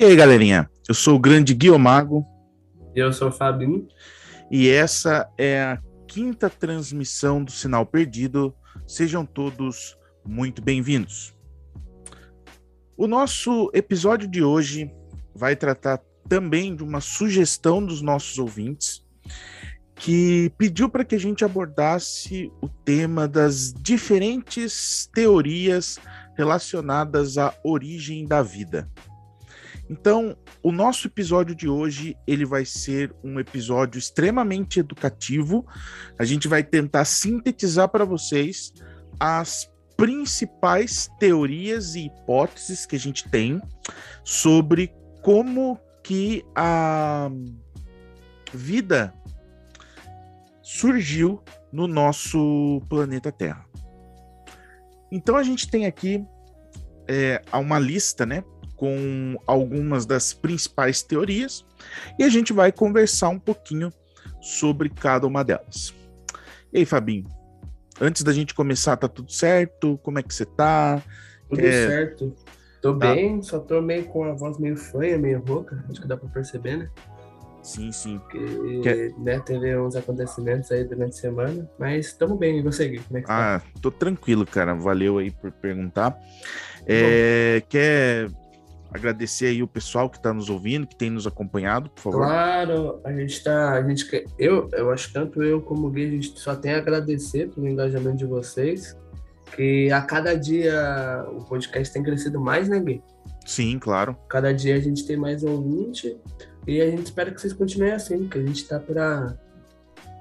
E aí, galerinha? Eu sou o grande Guiomago. Eu sou o Fabinho. E essa é a quinta transmissão do Sinal Perdido. Sejam todos muito bem-vindos. O nosso episódio de hoje vai tratar também de uma sugestão dos nossos ouvintes que pediu para que a gente abordasse o tema das diferentes teorias relacionadas à origem da vida. Então, o nosso episódio de hoje, ele vai ser um episódio extremamente educativo. A gente vai tentar sintetizar para vocês as principais teorias e hipóteses que a gente tem sobre como que a vida surgiu no nosso planeta Terra. Então a gente tem aqui é, uma lista, né, com algumas das principais teorias e a gente vai conversar um pouquinho sobre cada uma delas. E aí, Fabinho? Antes da gente começar, tá tudo certo? Como é que você tá? Tudo é... certo. Tô tá. bem, só tô meio com a voz meio fanha, meio rouca, acho que dá pra perceber, né? Sim, sim. Porque, Quer... né, teve uns acontecimentos aí durante a semana, mas estamos bem. E você, Gui? Como é que ah, tá? tô tranquilo, cara. Valeu aí por perguntar. É, quer agradecer aí o pessoal que está nos ouvindo, que tem nos acompanhado, por favor. Claro, a gente está, a gente eu, eu acho que tanto eu como o Gui, a gente só tem a agradecer pelo engajamento de vocês, que a cada dia o podcast tem crescido mais, né, Gui? Sim, claro. Cada dia a gente tem mais ouvinte e a gente espera que vocês continuem assim, que a gente está para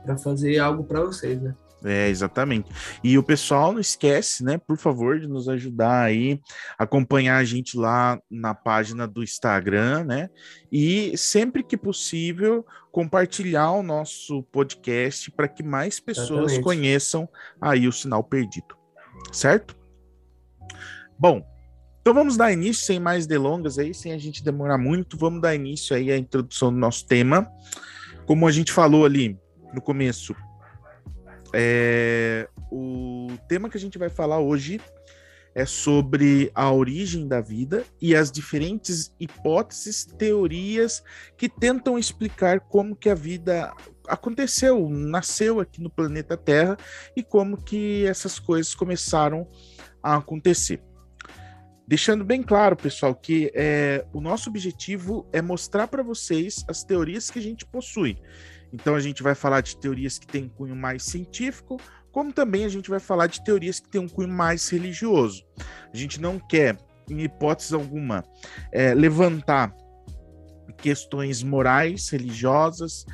para fazer algo para vocês, né? É, exatamente. E o pessoal não esquece, né, por favor, de nos ajudar aí, acompanhar a gente lá na página do Instagram, né? E sempre que possível, compartilhar o nosso podcast para que mais pessoas exatamente. conheçam aí o sinal perdido. Certo? Bom, então vamos dar início sem mais delongas aí, sem a gente demorar muito, vamos dar início aí à introdução do nosso tema. Como a gente falou ali no começo, é, o tema que a gente vai falar hoje é sobre a origem da vida e as diferentes hipóteses, teorias que tentam explicar como que a vida aconteceu, nasceu aqui no planeta Terra e como que essas coisas começaram a acontecer. Deixando bem claro, pessoal, que é, o nosso objetivo é mostrar para vocês as teorias que a gente possui. Então a gente vai falar de teorias que têm um cunho mais científico, como também a gente vai falar de teorias que têm um cunho mais religioso. A gente não quer, em hipótese alguma, é, levantar questões morais, religiosas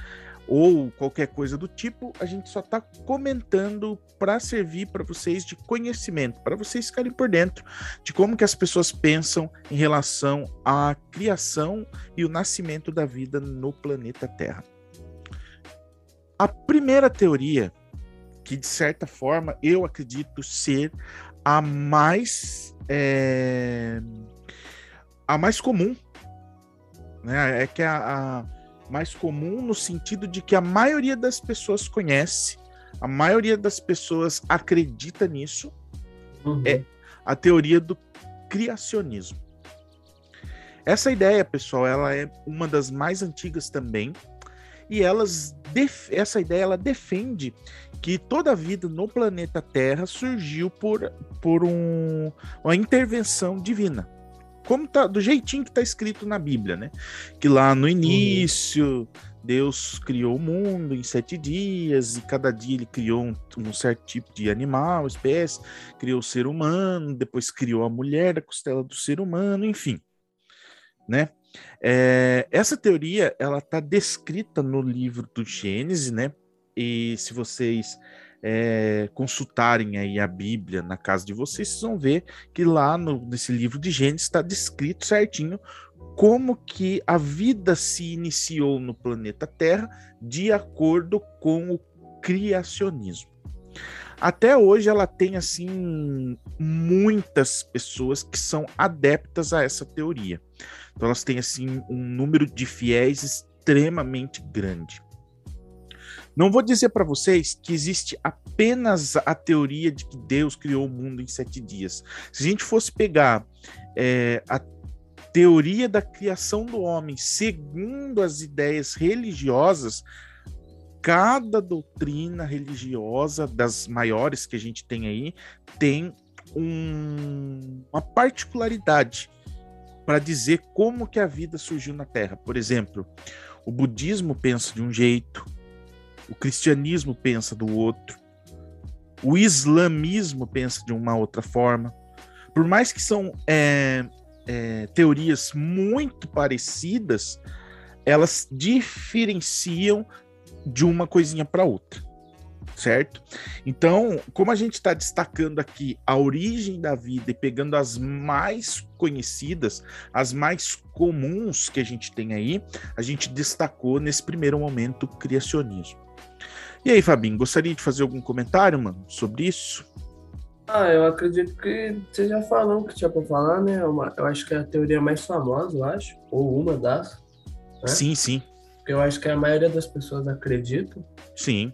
ou qualquer coisa do tipo, a gente só está comentando para servir para vocês de conhecimento, para vocês ficarem por dentro de como que as pessoas pensam em relação à criação e o nascimento da vida no planeta Terra. A primeira teoria, que de certa forma eu acredito ser a mais é, a mais comum, né? É que é a, a mais comum no sentido de que a maioria das pessoas conhece, a maioria das pessoas acredita nisso, uhum. é a teoria do criacionismo. Essa ideia, pessoal, ela é uma das mais antigas também e elas essa ideia ela defende que toda a vida no planeta Terra surgiu por, por um, uma intervenção divina. Como tá, do jeitinho que está escrito na Bíblia, né? Que lá no início uhum. Deus criou o mundo em sete dias, e cada dia ele criou um, um, certo tipo de animal, espécie, criou o ser humano, depois criou a mulher da costela do ser humano, enfim. Né? É, essa teoria ela está descrita no livro do Gênesis, né? E se vocês é, consultarem aí a Bíblia na casa de vocês, vocês vão ver que lá no, nesse livro de Gênesis está descrito certinho como que a vida se iniciou no planeta Terra de acordo com o criacionismo. Até hoje ela tem assim muitas pessoas que são adeptas a essa teoria. Então elas têm assim um número de fiéis extremamente grande. Não vou dizer para vocês que existe apenas a teoria de que Deus criou o mundo em sete dias. Se a gente fosse pegar é, a teoria da criação do homem segundo as ideias religiosas, cada doutrina religiosa das maiores que a gente tem aí tem um, uma particularidade para dizer como que a vida surgiu na Terra. Por exemplo, o budismo pensa de um jeito, o cristianismo pensa do outro, o islamismo pensa de uma outra forma. Por mais que são é, é, teorias muito parecidas, elas diferenciam de uma coisinha para outra, certo? Então, como a gente está destacando aqui a origem da vida e pegando as mais conhecidas, as mais comuns que a gente tem aí, a gente destacou nesse primeiro momento o criacionismo. E aí, Fabinho, gostaria de fazer algum comentário, mano, sobre isso? Ah, eu acredito que você já falou o que tinha para falar, né? É eu acho que é a teoria mais famosa, eu acho, ou uma das. Né? Sim, sim. Eu acho que a maioria das pessoas acredita. Sim.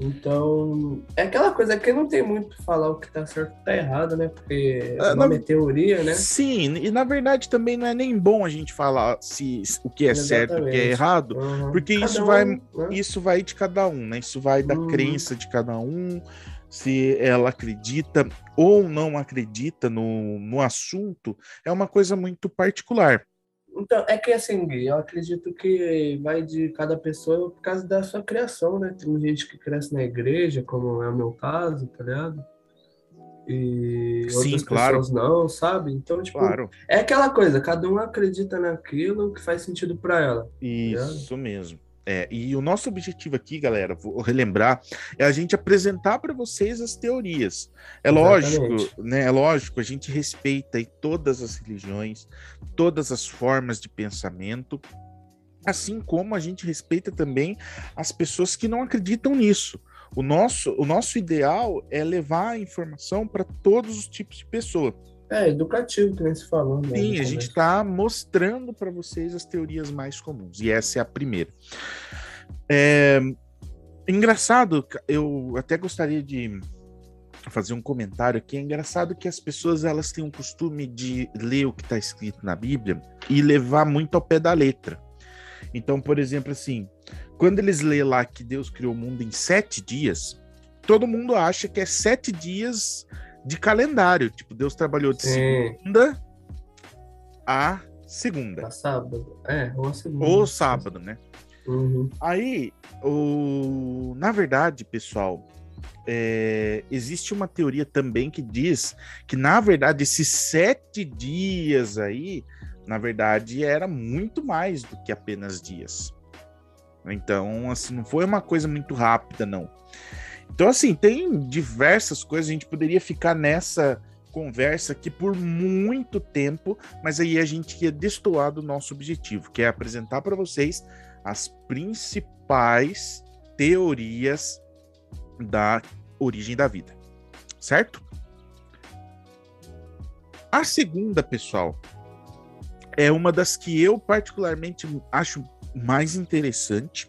Então, é aquela coisa que não tem muito falar o que tá certo e tá errado, né? Porque é, na... é teoria, né? Sim, e na verdade também não é nem bom a gente falar se o que é Exatamente. certo e o que é errado, uhum. porque isso um, vai né? isso vai de cada um, né? Isso vai da uhum. crença de cada um, se ela acredita ou não acredita no, no assunto, é uma coisa muito particular. Então, é que assim, Gui, eu acredito que vai de cada pessoa por causa da sua criação, né? Tem gente que cresce na igreja, como é o meu caso, tá ligado? E Sim, outras claro. pessoas não, sabe? Então, tipo, claro. é aquela coisa, cada um acredita naquilo que faz sentido para ela. Tá Isso tá mesmo. É, e o nosso objetivo aqui, galera, vou relembrar, é a gente apresentar para vocês as teorias. É Exatamente. lógico, né? É lógico, a gente respeita todas as religiões, todas as formas de pensamento, assim como a gente respeita também as pessoas que não acreditam nisso. O nosso, o nosso ideal é levar a informação para todos os tipos de pessoa. É, educativo, que nem se falou. Né, Sim, a gente está mostrando para vocês as teorias mais comuns, e essa é a primeira. É, engraçado, eu até gostaria de fazer um comentário aqui. É engraçado que as pessoas elas têm o costume de ler o que está escrito na Bíblia e levar muito ao pé da letra. Então, por exemplo, assim, quando eles lê lá que Deus criou o mundo em sete dias, todo mundo acha que é sete dias de calendário. Tipo, Deus trabalhou de Sim. segunda a segunda. A sábado. É, ou a segunda. Ou sábado, né? Uhum. Aí, o... na verdade, pessoal, é... existe uma teoria também que diz que, na verdade, esses sete dias aí, na verdade, era muito mais do que apenas dias. Então, assim, não foi uma coisa muito rápida, não. Então, assim, tem diversas coisas, a gente poderia ficar nessa conversa aqui por muito tempo, mas aí a gente ia destoar do nosso objetivo, que é apresentar para vocês as principais teorias da origem da vida, certo? A segunda, pessoal, é uma das que eu particularmente acho mais interessante,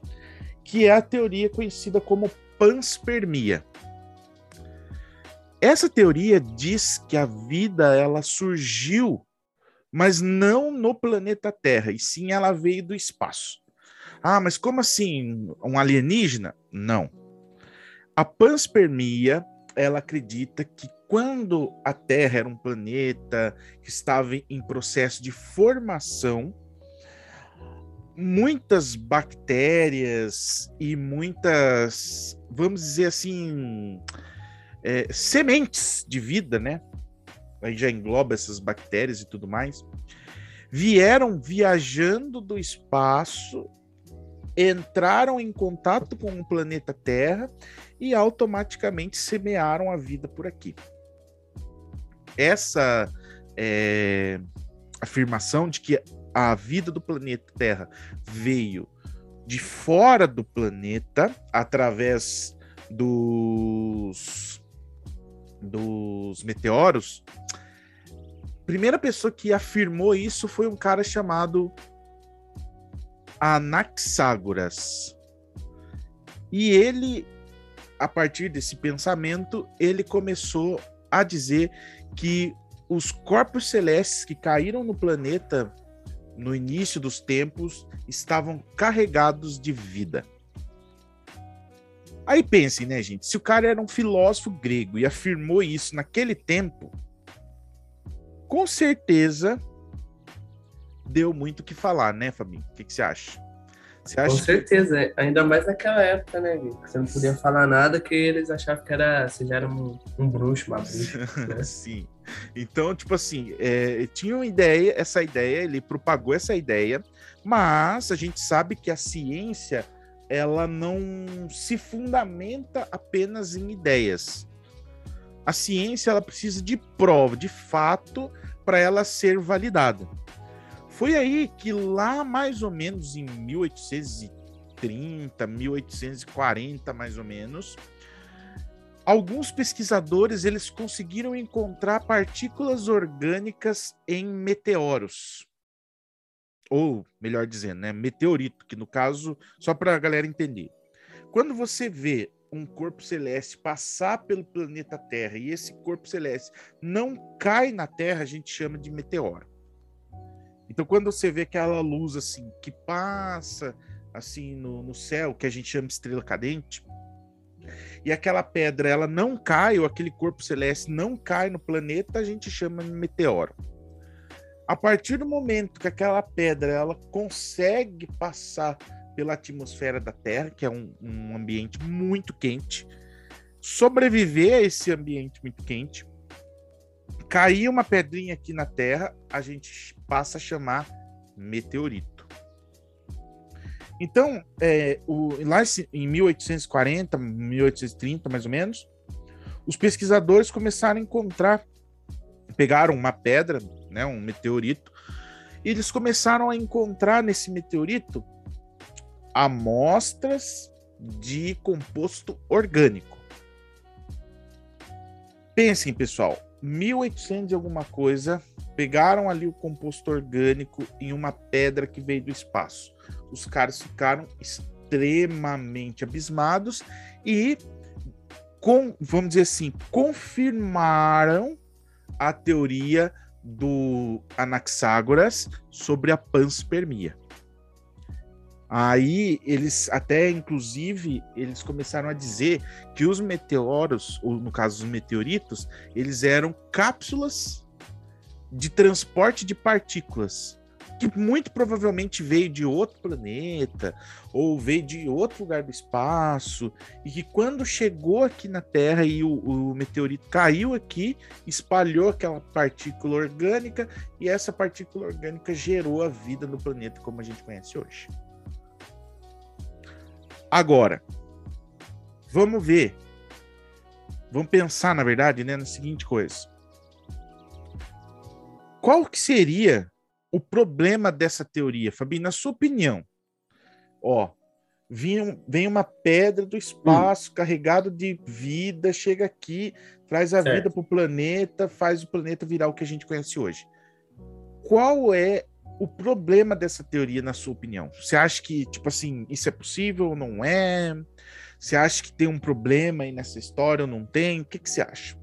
que é a teoria conhecida como panspermia. Essa teoria diz que a vida ela surgiu, mas não no planeta Terra, e sim ela veio do espaço. Ah, mas como assim? Um alienígena? Não. A panspermia, ela acredita que quando a Terra era um planeta que estava em processo de formação, muitas bactérias e muitas, vamos dizer assim, é, sementes de vida, né? Aí já engloba essas bactérias e tudo mais, vieram viajando do espaço, entraram em contato com o planeta Terra e automaticamente semearam a vida por aqui. Essa é, afirmação de que a vida do planeta Terra veio de fora do planeta através dos dos meteoros. Primeira pessoa que afirmou isso foi um cara chamado Anaxágoras. E ele, a partir desse pensamento, ele começou a dizer que os corpos celestes que caíram no planeta no início dos tempos, estavam carregados de vida. Aí pensem, né, gente? Se o cara era um filósofo grego e afirmou isso naquele tempo, com certeza deu muito o que falar, né, Fabinho? O que, que você acha? Você acha Com certeza, que... ainda mais naquela época, né, Gui? Você não podia falar nada que eles achavam que era, você já era um, um bruxo, uma bruxa. Né? Sim. Então, tipo assim, é, tinha uma ideia, essa ideia, ele propagou essa ideia, mas a gente sabe que a ciência ela não se fundamenta apenas em ideias. A ciência ela precisa de prova, de fato, para ela ser validada. Foi aí que lá mais ou menos em 1830, 1840 mais ou menos, alguns pesquisadores eles conseguiram encontrar partículas orgânicas em meteoros. Ou, melhor dizendo, né, meteorito, que no caso, só para a galera entender. Quando você vê um corpo celeste passar pelo planeta Terra e esse corpo celeste não cai na Terra, a gente chama de meteoro. Então, quando você vê aquela luz assim que passa assim no, no céu, que a gente chama estrela cadente, e aquela pedra ela não cai, ou aquele corpo celeste não cai no planeta, a gente chama de meteoro. A partir do momento que aquela pedra ela consegue passar pela atmosfera da Terra, que é um, um ambiente muito quente, sobreviver a esse ambiente muito quente, cair uma pedrinha aqui na Terra, a gente passa a chamar meteorito. Então, é, o, lá em 1840, 1830, mais ou menos, os pesquisadores começaram a encontrar, pegaram uma pedra, né, um meteorito, e eles começaram a encontrar nesse meteorito amostras de composto orgânico. Pensem, pessoal, 1800 e alguma coisa, pegaram ali o composto orgânico em uma pedra que veio do espaço. Os caras ficaram extremamente abismados e com, vamos dizer assim, confirmaram a teoria do Anaxágoras sobre a panspermia. Aí eles até, inclusive, eles começaram a dizer que os meteoros, ou no caso os meteoritos, eles eram cápsulas de transporte de partículas, que muito provavelmente veio de outro planeta ou veio de outro lugar do espaço, e que quando chegou aqui na Terra e o, o meteorito caiu aqui, espalhou aquela partícula orgânica, e essa partícula orgânica gerou a vida no planeta como a gente conhece hoje. Agora, vamos ver. Vamos pensar, na verdade, né, na seguinte coisa. Qual que seria o problema dessa teoria, Fabi, na sua opinião? Ó, vem, vem uma pedra do espaço hum. carregado de vida, chega aqui, traz a certo. vida para o planeta, faz o planeta virar o que a gente conhece hoje. Qual é o problema dessa teoria, na sua opinião? Você acha que, tipo assim, isso é possível ou não é? Você acha que tem um problema aí nessa história ou não tem? O que, que você acha?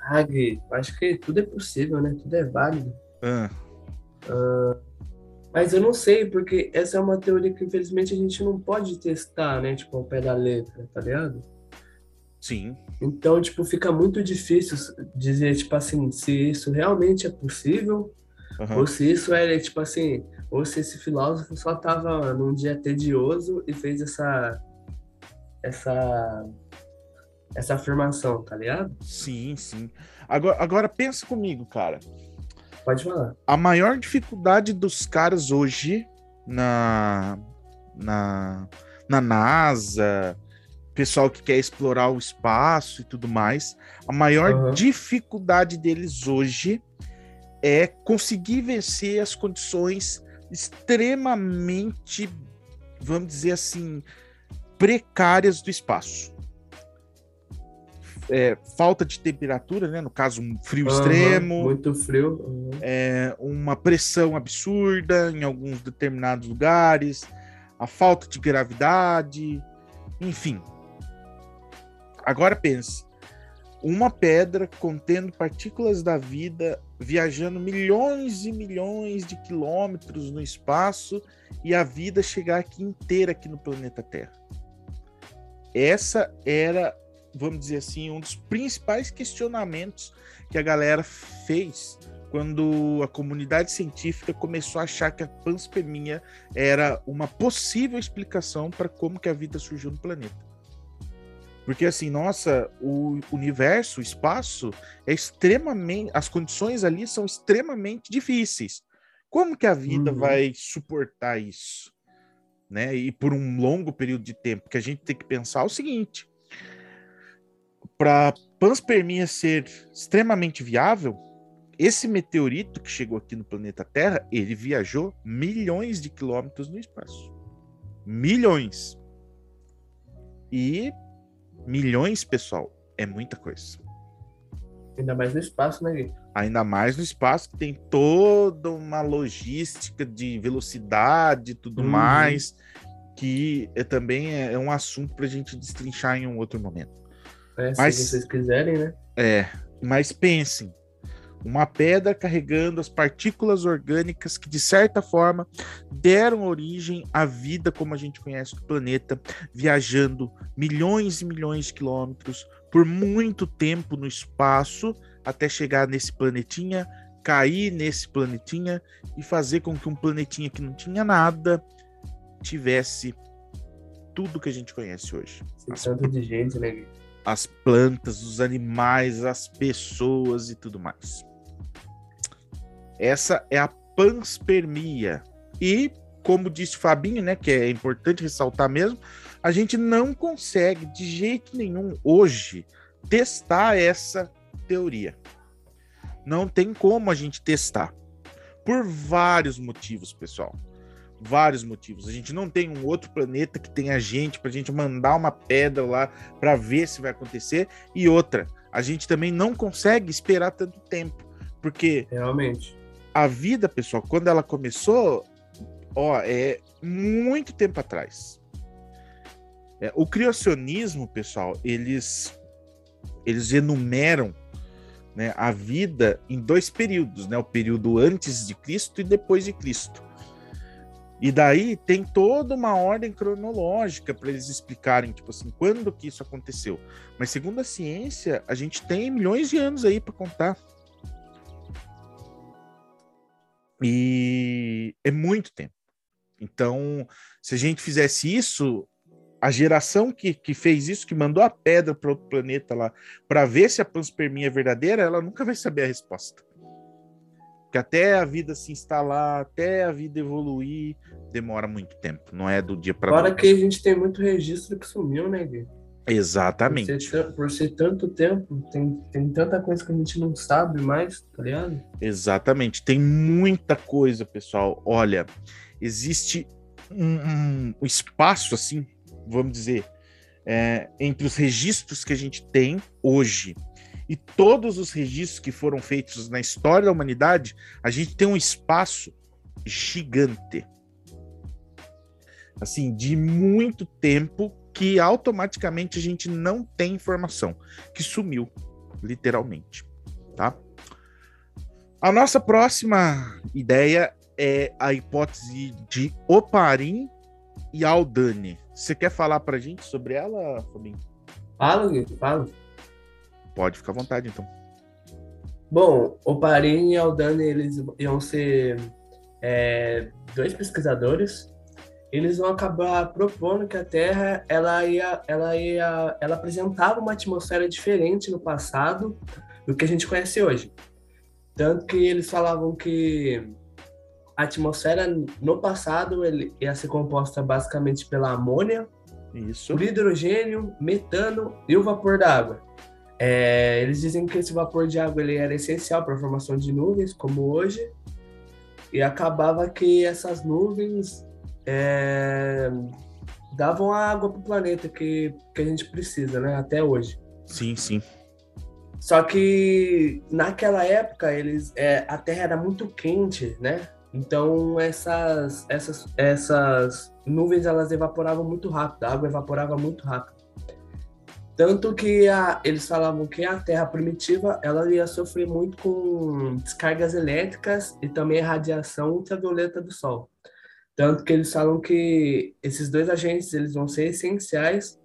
Ah, Gui, acho que tudo é possível, né? Tudo é válido. Ah. Ah, mas eu não sei, porque essa é uma teoria que, infelizmente, a gente não pode testar, né? Tipo, ao pé da letra, tá ligado? Sim. Então, tipo, fica muito difícil dizer, tipo assim, se isso realmente é possível Uhum. Ou se isso é, tipo assim, ou se esse filósofo só tava num dia tedioso e fez essa. essa. essa afirmação, tá ligado? Sim, sim. Agora, agora pensa comigo, cara. Pode falar. A maior dificuldade dos caras hoje na. na. na NASA, pessoal que quer explorar o espaço e tudo mais, a maior uhum. dificuldade deles hoje é conseguir vencer as condições extremamente, vamos dizer assim, precárias do espaço. É, falta de temperatura, né? No caso, um frio uhum, extremo. Muito frio. Uhum. É, uma pressão absurda em alguns determinados lugares, a falta de gravidade, enfim. Agora pense, uma pedra contendo partículas da vida viajando milhões e milhões de quilômetros no espaço e a vida chegar aqui inteira aqui no planeta Terra. Essa era, vamos dizer assim, um dos principais questionamentos que a galera fez quando a comunidade científica começou a achar que a panspermia era uma possível explicação para como que a vida surgiu no planeta. Porque assim, nossa, o universo, o espaço é extremamente, as condições ali são extremamente difíceis. Como que a vida uhum. vai suportar isso? Né? E por um longo período de tempo, que a gente tem que pensar o seguinte: para panspermia ser extremamente viável, esse meteorito que chegou aqui no planeta Terra, ele viajou milhões de quilômetros no espaço. Milhões. E milhões, pessoal, é muita coisa. Ainda mais no espaço, né, Gui? Ainda mais no espaço, que tem toda uma logística de velocidade e tudo uhum. mais, que é, também é um assunto para a gente destrinchar em um outro momento. É, mas, se vocês quiserem, né? É, mas pensem, uma pedra carregando as partículas orgânicas que, de certa forma, deram origem à vida como a gente conhece o planeta, viajando milhões e milhões de quilômetros por muito tempo no espaço até chegar nesse planetinha, cair nesse planetinha e fazer com que um planetinha que não tinha nada tivesse tudo que a gente conhece hoje. Tanto de gente, né? As plantas, os animais, as pessoas e tudo mais. Essa é a panspermia. E, como disse o Fabinho, né, que é importante ressaltar mesmo, a gente não consegue de jeito nenhum hoje testar essa teoria. Não tem como a gente testar. Por vários motivos, pessoal. Vários motivos. A gente não tem um outro planeta que tenha gente para a gente mandar uma pedra lá para ver se vai acontecer. E outra, a gente também não consegue esperar tanto tempo. Porque. Realmente a vida, pessoal, quando ela começou, ó, é muito tempo atrás. É, o criacionismo, pessoal, eles eles enumeram né, a vida em dois períodos, né? O período antes de Cristo e depois de Cristo. E daí tem toda uma ordem cronológica para eles explicarem, tipo assim, quando que isso aconteceu. Mas segundo a ciência, a gente tem milhões de anos aí para contar. E é muito tempo. Então, se a gente fizesse isso, a geração que, que fez isso, que mandou a pedra para outro planeta lá, para ver se a panspermia é verdadeira, ela nunca vai saber a resposta. Porque até a vida se instalar, até a vida evoluir, demora muito tempo. Não é do dia para Fora que a gente tem muito registro que sumiu, né, Gui? Exatamente. Por ser, por ser, tanto tempo, tem, tem tanta coisa que a gente não sabe mais, tá ligado? Exatamente. Tem muita coisa, pessoal. Olha, existe um, um, espaço, assim, vamos dizer, é, entre os registros que a gente tem hoje e todos os registros que foram feitos na história da humanidade, a gente tem um espaço gigante. Assim, de muito tempo que automaticamente a gente não tem informação, que sumiu, literalmente, tá? A nossa próxima ideia é a hipótese de Oparin e Aldane. Você quer falar pra gente sobre ela, Fabinho? Fala, fala. Pode ficar à vontade, então. Bom, Oparin e Aldane, eles iam ser é, dois pesquisadores eles vão acabar propondo que a Terra ela ia, ela ia, ela apresentava uma atmosfera diferente no passado do que a gente conhece hoje. Tanto que eles falavam que a atmosfera no passado ele ia ser composta basicamente pela amônia, Isso. por hidrogênio, metano e o vapor da água. É, eles dizem que esse vapor de água ele era essencial para a formação de nuvens, como hoje, e acabava que essas nuvens é, davam a água para o planeta que, que a gente precisa, né? Até hoje. Sim, sim. Só que naquela época eles, é, a Terra era muito quente, né? Então essas, essas, essas nuvens elas evaporavam muito rápido, a água evaporava muito rápido. Tanto que a, eles falavam que a Terra primitiva ela ia sofrer muito com descargas elétricas e também radiação ultravioleta do Sol. Tanto que eles falam que esses dois agentes eles vão ser essenciais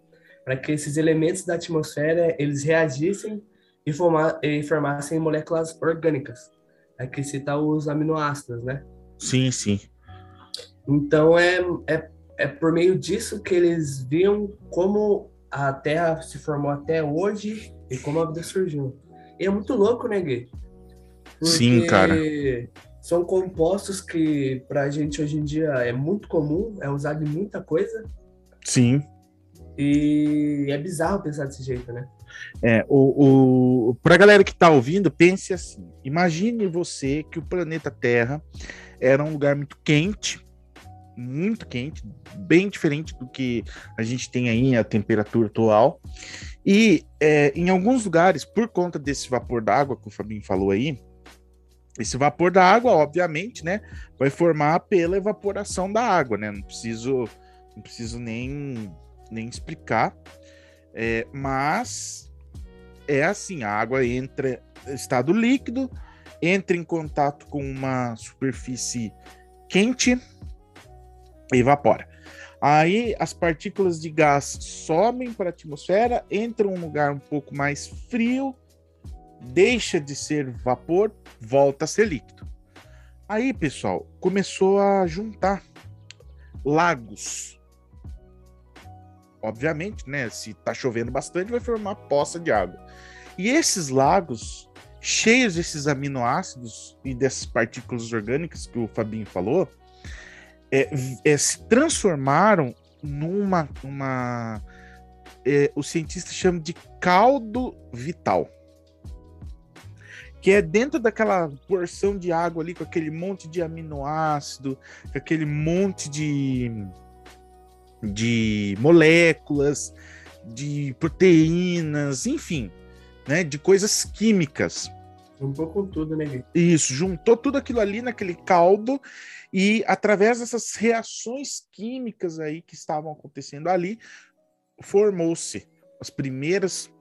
para que esses elementos da atmosfera eles reagissem e, formar, e formassem moléculas orgânicas. Aqui cita os aminoácidos, né? Sim, sim. Então é, é, é por meio disso que eles viam como a Terra se formou até hoje e como a vida surgiu. E é muito louco, né, Gui? Porque Sim, cara. São compostos que pra gente hoje em dia é muito comum, é usado em muita coisa. Sim. E é bizarro pensar desse jeito, né? É, o, o, pra galera que tá ouvindo, pense assim: imagine você que o planeta Terra era um lugar muito quente, muito quente, bem diferente do que a gente tem aí a temperatura atual. E é, em alguns lugares, por conta desse vapor d'água que o Fabinho falou aí, esse vapor da água, obviamente, né, vai formar pela evaporação da água, né? Não preciso, não preciso nem, nem explicar. É, mas é assim, a água entra estado líquido, entra em contato com uma superfície quente, evapora. Aí as partículas de gás sobem para a atmosfera, entram em um lugar um pouco mais frio, deixa de ser vapor, volta a ser líquido. Aí, pessoal, começou a juntar lagos. Obviamente, né? Se tá chovendo bastante, vai formar poça de água. E esses lagos, cheios desses aminoácidos e dessas partículas orgânicas que o Fabinho falou, é, é, se transformaram numa. Uma, é, os cientistas chamam de caldo vital. Que é dentro daquela porção de água ali, com aquele monte de aminoácido, com aquele monte de, de moléculas, de proteínas, enfim, né, de coisas químicas. Juntou com tudo, né, Isso, juntou tudo aquilo ali naquele caldo e através dessas reações químicas aí que estavam acontecendo ali, formou-se as primeiras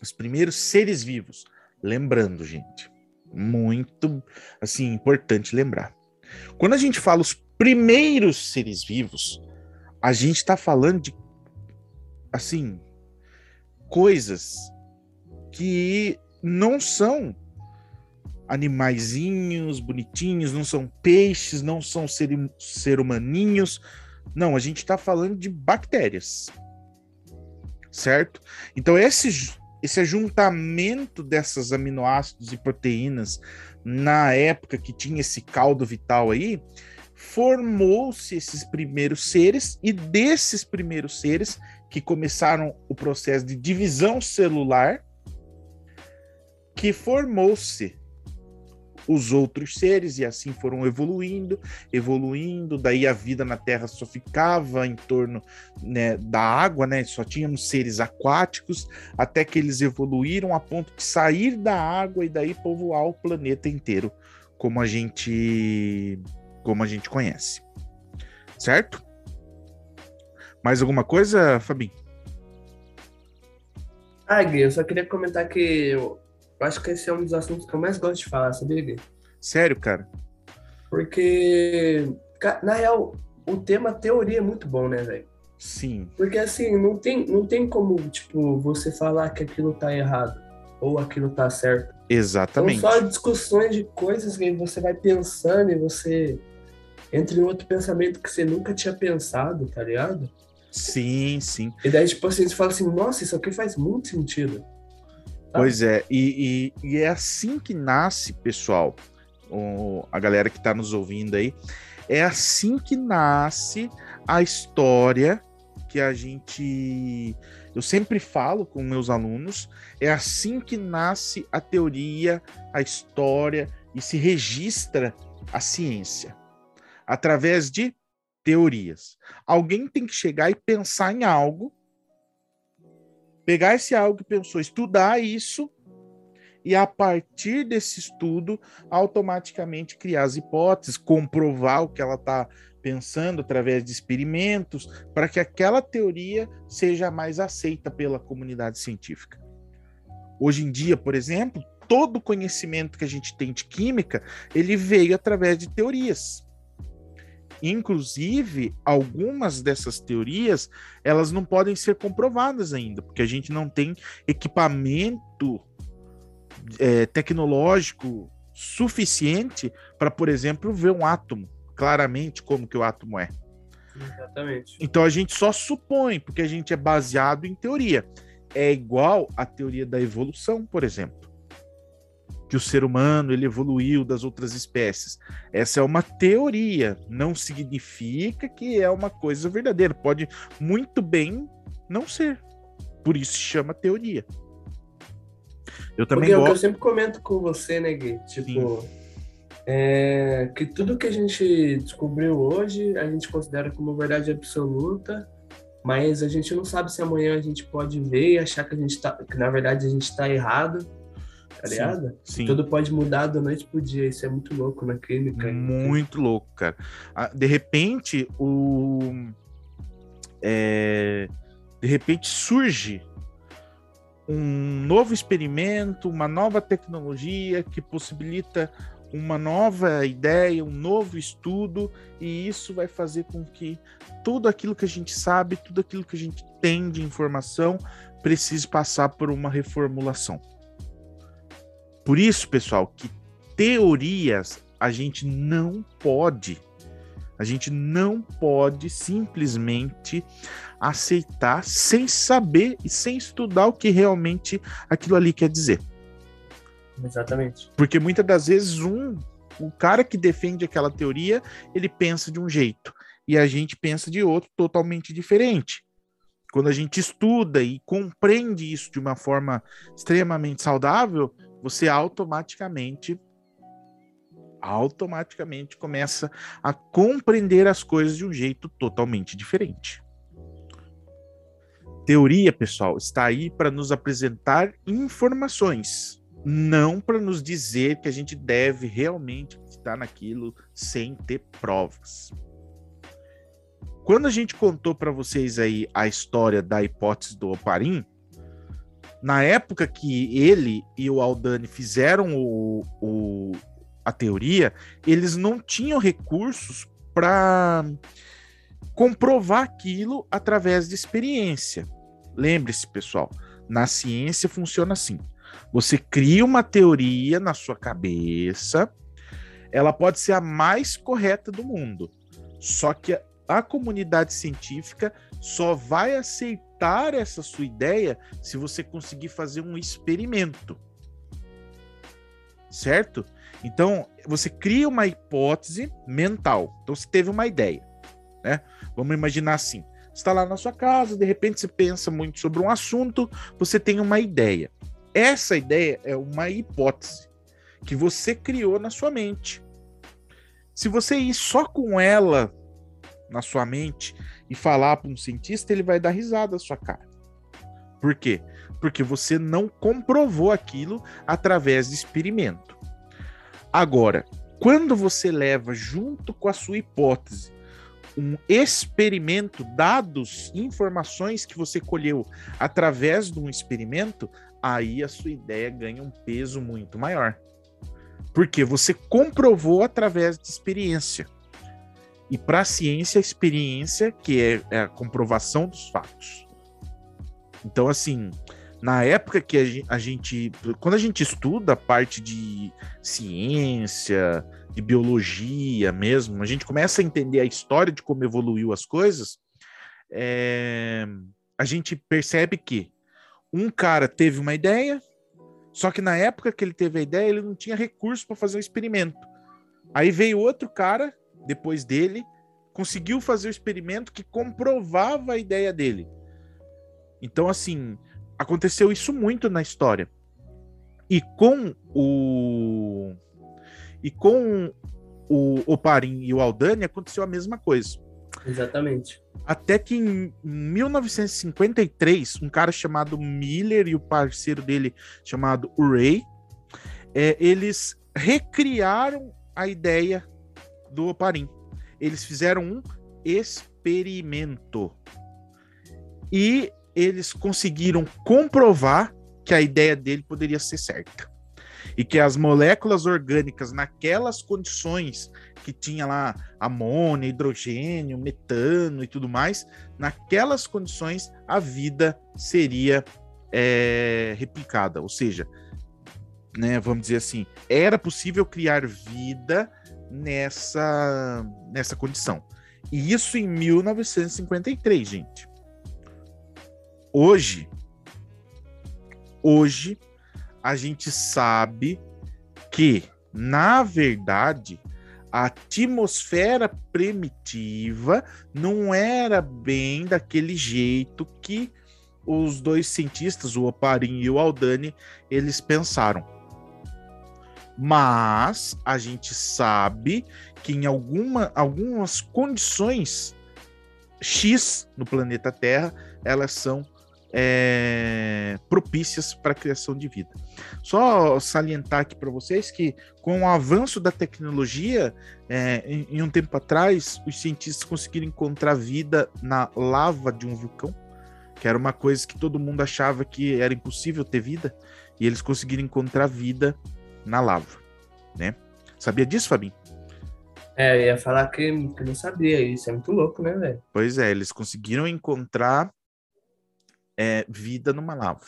os primeiros seres vivos. Lembrando, gente, muito assim importante lembrar. Quando a gente fala os primeiros seres vivos, a gente está falando de assim coisas que não são animaizinhos bonitinhos, não são peixes, não são ser, ser humaninhos. Não, a gente está falando de bactérias. Certo? Então, esse, esse ajuntamento dessas aminoácidos e proteínas na época que tinha esse caldo vital aí, formou-se esses primeiros seres, e desses primeiros seres que começaram o processo de divisão celular, que formou-se os outros seres e assim foram evoluindo, evoluindo. Daí a vida na Terra só ficava em torno né, da água, né? Só tínhamos seres aquáticos até que eles evoluíram a ponto de sair da água e daí povoar o planeta inteiro, como a gente como a gente conhece. Certo? Mais alguma coisa, Fabinho? Ah, Gui, eu só queria comentar que acho que esse é um dos assuntos que eu mais gosto de falar, sabia, Gui? Sério, cara? Porque, na real, o tema teoria é muito bom, né, velho? Sim. Porque, assim, não tem, não tem como, tipo, você falar que aquilo tá errado ou aquilo tá certo. Exatamente. São só discussões de coisas que você vai pensando e você entra em outro pensamento que você nunca tinha pensado, tá ligado? Sim, sim. E daí, tipo assim, você fala assim, nossa, isso aqui faz muito sentido. Tá. Pois é, e, e, e, é assim que nasce, pessoal, o, a galera que está nos ouvindo aí, é assim que nasce a história que a gente. Eu sempre falo com meus alunos, é assim que nasce a teoria, a história e se registra a ciência através de teorias. Alguém tem que chegar e pensar em algo pegar esse algo que pensou, estudar isso e a partir desse estudo automaticamente criar as hipóteses, comprovar o que ela está pensando através de experimentos, para que aquela teoria seja mais aceita pela comunidade científica. Hoje em dia, por exemplo, todo o conhecimento que a gente tem de química, ele veio através de teorias. Inclusive, algumas dessas teorias, elas não podem ser comprovadas ainda, porque a gente não tem equipamento é, tecnológico suficiente para, por exemplo, ver um átomo claramente como que o átomo é. Exatamente. Então a gente só supõe, porque a gente é baseado em teoria. É igual à teoria da evolução, por exemplo. Que o ser humano ele evoluiu das outras espécies. Essa é uma teoria, não significa que é uma coisa verdadeira. Pode muito bem não ser. Por isso se chama teoria. Eu também Porque gosto... é o que eu sempre comento com você, né, Gui? Tipo, é que tudo que a gente descobriu hoje a gente considera como verdade absoluta, mas a gente não sabe se amanhã a gente pode ver e achar que a gente tá, que na verdade a gente está errado, tá ligado? Sim. Tudo pode mudar da noite pro dia, isso é muito louco na clínica. Muito louco, cara. Ah, de repente, o é... de repente surge um novo experimento, uma nova tecnologia que possibilita uma nova ideia, um novo estudo, e isso vai fazer com que tudo aquilo que a gente sabe, tudo aquilo que a gente tem de informação, precise passar por uma reformulação. Por isso, pessoal, que teorias a gente não pode, a gente não pode simplesmente aceitar sem saber e sem estudar o que realmente aquilo ali quer dizer. Exatamente. Porque muitas das vezes um o cara que defende aquela teoria, ele pensa de um jeito e a gente pensa de outro totalmente diferente. Quando a gente estuda e compreende isso de uma forma extremamente saudável, você automaticamente automaticamente começa a compreender as coisas de um jeito totalmente diferente. Teoria, pessoal, está aí para nos apresentar informações não para nos dizer que a gente deve realmente estar naquilo sem ter provas. Quando a gente contou para vocês aí a história da hipótese do Oparim, na época que ele e o Aldani fizeram o, o a teoria, eles não tinham recursos para comprovar aquilo através de experiência. Lembre-se, pessoal, na ciência funciona assim. Você cria uma teoria na sua cabeça, ela pode ser a mais correta do mundo. Só que a comunidade científica só vai aceitar essa sua ideia se você conseguir fazer um experimento. Certo? Então, você cria uma hipótese mental. Então, você teve uma ideia, né? Vamos imaginar assim: você está lá na sua casa, de repente você pensa muito sobre um assunto, você tem uma ideia. Essa ideia é uma hipótese que você criou na sua mente. Se você ir só com ela na sua mente e falar para um cientista, ele vai dar risada na sua cara. Por quê? Porque você não comprovou aquilo através de experimento. Agora, quando você leva junto com a sua hipótese um experimento, dados, informações que você colheu através de um experimento, aí a sua ideia ganha um peso muito maior. Porque você comprovou através de experiência. E para a ciência, a experiência que é, é a comprovação dos fatos. Então, assim, na época que a gente, quando a gente estuda a parte de ciência, de biologia mesmo, a gente começa a entender a história de como evoluiu as coisas, é, a gente percebe que um cara teve uma ideia, só que na época que ele teve a ideia, ele não tinha recurso para fazer um experimento. Aí veio outro cara, depois dele, conseguiu fazer o experimento que comprovava a ideia dele. Então, assim, aconteceu isso muito na história. E com o. E com o Oparin e o Aldani aconteceu a mesma coisa. Exatamente. Até que em 1953, um cara chamado Miller e o parceiro dele chamado Urey, é, eles recriaram a ideia do Oparim. Eles fizeram um experimento. E eles conseguiram comprovar que a ideia dele poderia ser certa. E que as moléculas orgânicas, naquelas condições que tinha lá amônia, hidrogênio, metano e tudo mais, naquelas condições a vida seria é, replicada. Ou seja, né, vamos dizer assim, era possível criar vida nessa, nessa condição. E isso em 1953, gente. Hoje, hoje, a gente sabe que, na verdade, a atmosfera primitiva não era bem daquele jeito que os dois cientistas, o Oparin e o Aldani, eles pensaram. Mas a gente sabe que em alguma, algumas condições X no planeta Terra, elas são é, propícias para a criação de vida. Só salientar aqui para vocês que, com o avanço da tecnologia, é, em, em, um tempo atrás, os cientistas conseguiram encontrar vida na lava de um vulcão, que era uma coisa que todo mundo achava que era impossível ter vida, e eles conseguiram encontrar vida na lava, né? Sabia disso, Fabinho? É, eu ia falar que, que não sabia, isso é muito louco, né, velho? Pois é, eles conseguiram encontrar é, vida numa lava.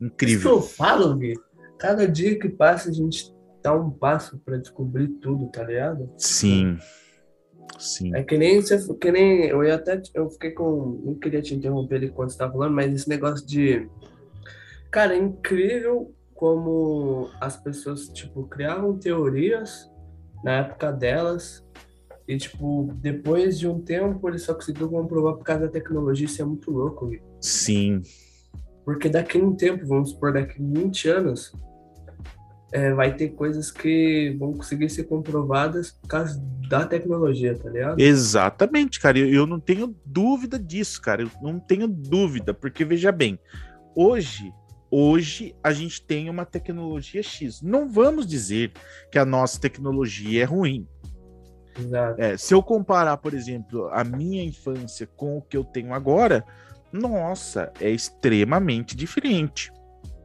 Incrível. Isso eu falo, Gui. Cada dia que passa, a gente dá um passo para descobrir tudo, tá ligado? Sim. Sim. É que nem você, que nem eu ia até eu fiquei com, não queria te interromper ali quando você tava falando, mas esse negócio de cara, é incrível como as pessoas tipo criavam teorias na época delas e tipo depois de um tempo eles só conseguiram comprovar por causa da tecnologia, isso é muito louco. Gui. Sim. Porque daqui a um tempo, vamos supor, daqui a 20 anos, é, vai ter coisas que vão conseguir ser comprovadas por causa da tecnologia, tá ligado? Exatamente, cara. Eu, eu não tenho dúvida disso, cara. Eu não tenho dúvida, porque veja bem, hoje, hoje a gente tem uma tecnologia X. Não vamos dizer que a nossa tecnologia é ruim. É, se eu comparar, por exemplo, a minha infância com o que eu tenho agora, nossa, é extremamente diferente.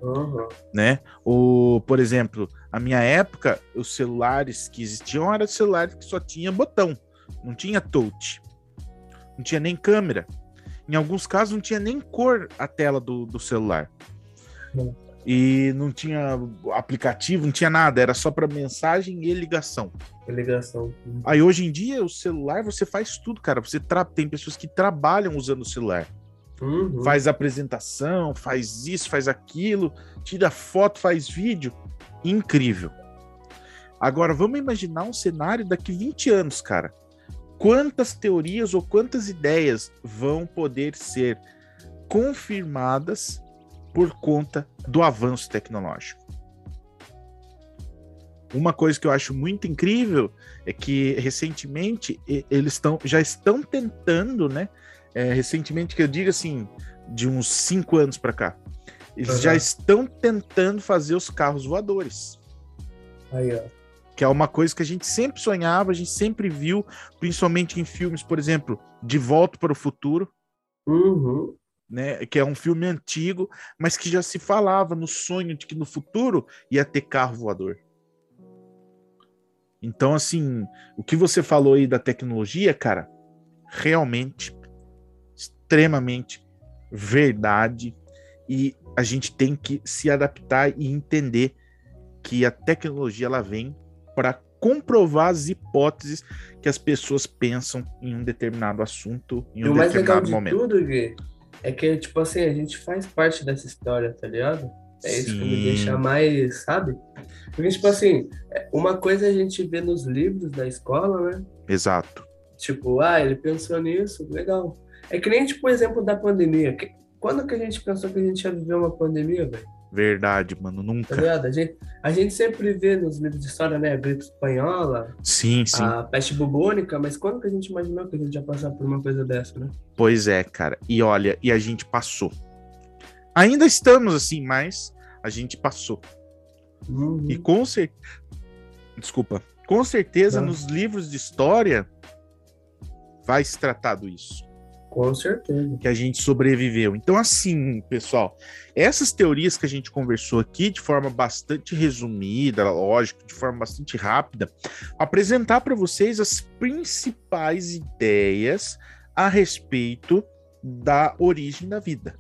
Uhum. Né? O, por exemplo, a minha época, os celulares que existiam eram celulares que só tinha botão, não tinha touch, não tinha nem câmera. Em alguns casos, não tinha nem cor a tela do, do celular. E não tinha aplicativo, não tinha nada, era só para mensagem e ligação. Ligação. Aí hoje em dia, o celular você faz tudo, cara. Você tra... tem pessoas que trabalham usando o celular. Uhum. Faz apresentação, faz isso, faz aquilo, tira foto, faz vídeo. Incrível. Agora, vamos imaginar um cenário daqui 20 anos, cara. Quantas teorias ou quantas ideias vão poder ser confirmadas por conta do avanço tecnológico? Uma coisa que eu acho muito incrível é que recentemente eles estão já estão tentando, né, é, recentemente, que eu digo assim, de uns cinco anos para cá. Eles uhum. já estão tentando fazer os carros voadores. Aí, ó. Que é uma coisa que a gente sempre sonhava, a gente sempre viu, principalmente em filmes, por exemplo, De Volta para o Futuro. Uhum. Né, que é um filme antigo, mas que já se falava no sonho de que no futuro ia ter carro voador. Então, assim, o que você falou aí da tecnologia, cara, realmente extremamente verdade e a gente tem que se adaptar e entender que a tecnologia ela vem para comprovar as hipóteses que as pessoas pensam em um determinado assunto em um determinado momento. Tudo, Gui, é que tipo assim a gente faz parte dessa história, tá ligado? É Sim. isso que me deixa mais, sabe? Porque tipo assim, é, uma coisa a gente vê nos livros da escola, né? Exato. Tipo, ah, ele pensou nisso, legal. É que nem, tipo, o exemplo da pandemia. Quando que a gente pensou que a gente ia viver uma pandemia, velho? Verdade, mano, nunca. Tá a, gente, a gente sempre vê nos livros de história, né? A gripe espanhola, sim, sim. a peste bubônica, mas quando que a gente imaginou que a gente ia passar por uma coisa dessa, né? Pois é, cara. E olha, e a gente passou. Ainda estamos assim, mas a gente passou. Uhum. E com certeza. Desculpa. Com certeza, nos livros de história vai se tratado isso. Com certeza. Que a gente sobreviveu. Então, assim, pessoal, essas teorias que a gente conversou aqui de forma bastante resumida, lógico, de forma bastante rápida, apresentar para vocês as principais ideias a respeito da origem da vida.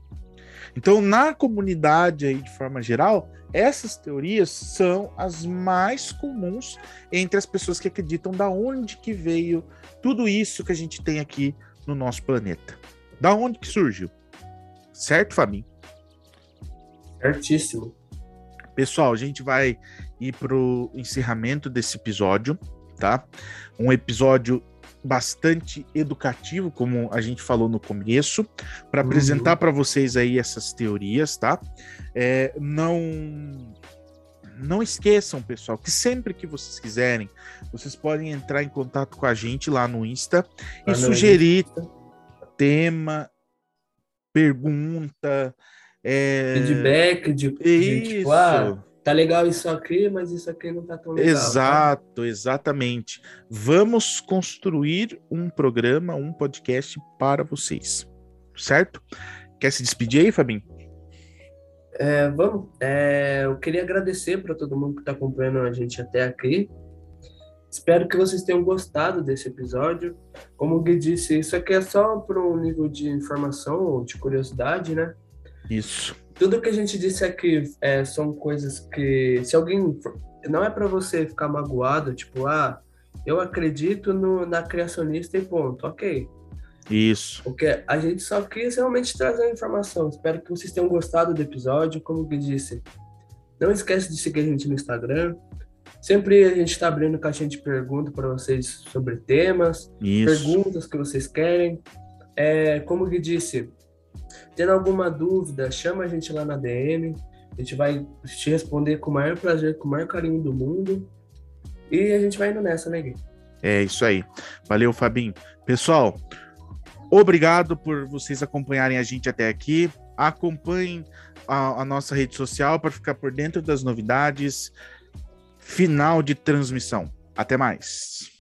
Então, na comunidade aí, de forma geral, essas teorias são as mais comuns entre as pessoas que acreditam da onde que veio tudo isso que a gente tem aqui no nosso planeta. Da onde que surgiu? Certo, Fabinho? Certíssimo. Pessoal, a gente vai ir para o encerramento desse episódio, tá? Um episódio bastante educativo, como a gente falou no começo, para uhum. apresentar para vocês aí essas teorias, tá? É, não não esqueçam, pessoal, que sempre que vocês quiserem, vocês podem entrar em contato com a gente lá no Insta ah, e sugerir Insta. tema, pergunta, é... feedback de, de tipo, ah, tá legal isso aqui, mas isso aqui não tá tão legal. Exato, tá? exatamente. Vamos construir um programa, um podcast para vocês, certo? Quer se despedir aí, Fabinho? É, vamos. É, eu queria agradecer para todo mundo que está acompanhando a gente até aqui. Espero que vocês tenham gostado desse episódio. Como o Gui disse, isso aqui é só para um nível de informação ou de curiosidade, né? Isso. Tudo que a gente disse aqui é, são coisas que, se alguém. Não é para você ficar magoado, tipo, ah, eu acredito no, na criacionista e ponto. Ok. Isso. Porque a gente só quis realmente trazer a informação. Espero que vocês tenham gostado do episódio. Como que disse, não esquece de seguir a gente no Instagram. Sempre a gente está abrindo caixinha de perguntas para vocês sobre temas, Isso. perguntas que vocês querem. É, como que disse, tendo alguma dúvida, chama a gente lá na DM. A gente vai te responder com o maior prazer, com o maior carinho do mundo. E a gente vai indo nessa, né, Gui? É isso aí. Valeu, Fabinho. Pessoal, Obrigado por vocês acompanharem a gente até aqui. Acompanhem a, a nossa rede social para ficar por dentro das novidades. Final de transmissão. Até mais.